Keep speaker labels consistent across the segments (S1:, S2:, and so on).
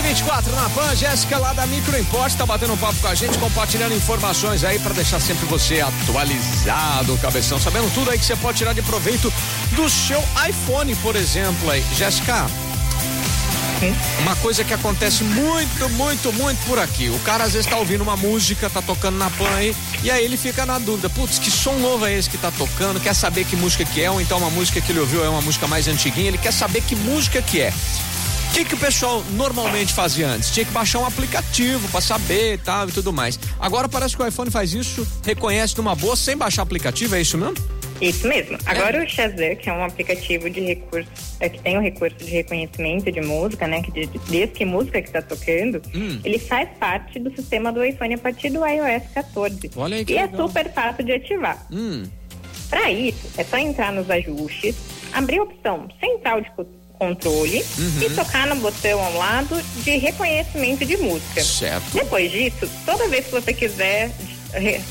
S1: 24 na Pan, Jéssica lá da Micro Import tá batendo um papo com a gente, compartilhando informações aí para deixar sempre você atualizado, cabeção, sabendo tudo aí que você pode tirar de proveito do seu iPhone, por exemplo aí. Jéssica, uma coisa que acontece muito, muito, muito por aqui. O cara às vezes tá ouvindo uma música, tá tocando na pan aí, e aí ele fica na dúvida, putz, que som novo é esse que tá tocando? Quer saber que música que é, ou então uma música que ele ouviu é uma música mais antiguinha, ele quer saber que música que é. O que, que o pessoal normalmente fazia antes? Tinha que baixar um aplicativo para saber e tal e tudo mais. Agora parece que o iPhone faz isso, reconhece numa boa sem baixar aplicativo, é isso mesmo?
S2: Isso mesmo. Agora é. o Shazam, que é um aplicativo de recurso, é, que tem um recurso de reconhecimento de música, né? Que de, desde que música que está tocando, hum. ele faz parte do sistema do iPhone a partir do iOS 14.
S1: Olha aí que
S2: e
S1: legal.
S2: é super fácil de ativar.
S1: Hum.
S2: Para isso, é só entrar nos ajustes, abrir a opção central de controle uhum. e tocar no botão ao lado de reconhecimento de música.
S1: Certo.
S2: Depois disso, toda vez que você quiser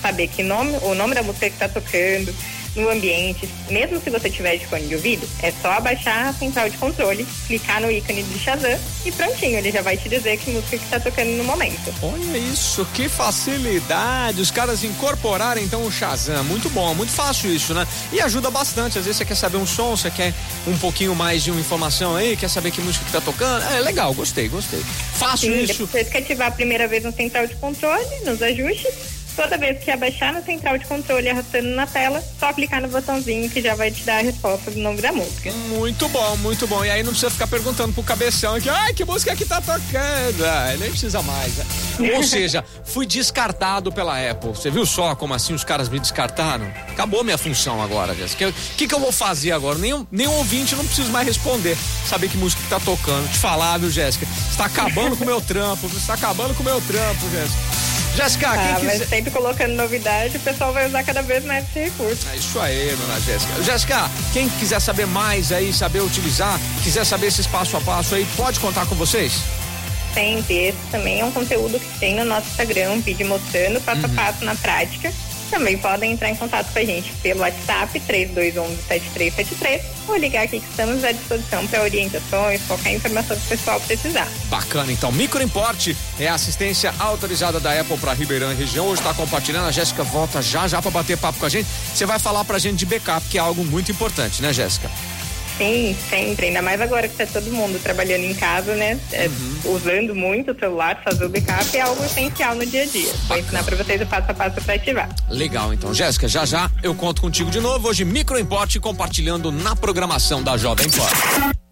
S2: saber que nome, o nome da música que está tocando, no ambiente, mesmo se você tiver de fone de ouvido, é só abaixar a central de controle, clicar no ícone de Shazam e prontinho, ele já vai te dizer que música que está tocando no momento.
S1: Olha isso, que facilidade! Os caras incorporarem então o Shazam, muito bom, muito fácil isso, né? E ajuda bastante, às vezes você quer saber um som, você quer um pouquinho mais de uma informação aí, quer saber que música que tá tocando, é legal, gostei, gostei. Fácil
S2: Sim,
S1: isso.
S2: Depois que ativar a primeira vez no central de controle, nos ajustes, Toda vez que abaixar na central de controle arrastando na tela, só clicar no botãozinho que já vai te dar a resposta do nome da música.
S1: Muito bom, muito bom. E aí não precisa ficar perguntando pro cabeção aqui, ai, que música que tá tocando? Ah, nem precisa mais. Né? Ou seja, fui descartado pela Apple. Você viu só como assim os caras me descartaram? Acabou minha função agora, Jéssica. O que, que eu vou fazer agora? Nenhum, nenhum ouvinte não preciso mais responder. Saber que música que tá tocando. Te falar, viu, Jéssica? Você tá acabando com o meu trampo, você tá acabando com o meu trampo, Jéssica. Jéssica,
S2: ah,
S1: quem
S2: quiser...
S1: mas
S2: sempre colocando novidade, o pessoal vai usar cada vez mais esse recurso.
S1: É isso aí, dona Jéssica. Jéssica, quem quiser saber mais aí, saber utilizar, quiser saber esses passo a passo aí, pode contar com vocês?
S2: Sempre. Esse também é um conteúdo que tem no nosso Instagram, um vídeo mostrando passo uhum. a passo na prática também podem entrar em contato com a gente pelo WhatsApp 3211-7373 ou ligar aqui que estamos à disposição para orientações, qualquer informação que o pessoal precisar.
S1: Bacana, então. Microimporte é a assistência autorizada da Apple para Ribeirão e região. Hoje está compartilhando. A Jéssica volta já já para bater papo com a gente. Você vai falar para a gente de backup, que é algo muito importante, né, Jéssica?
S2: Sim, sempre. Ainda mais agora que está todo mundo trabalhando em casa, né? É, uhum. Usando muito o celular, fazer o backup é algo essencial no dia a dia. Bacana. Vou ensinar para vocês o passo a passo para ativar.
S1: Legal, então. Jéssica, já já eu conto contigo de novo. Hoje, Microimporte compartilhando na programação da Jovem Pan.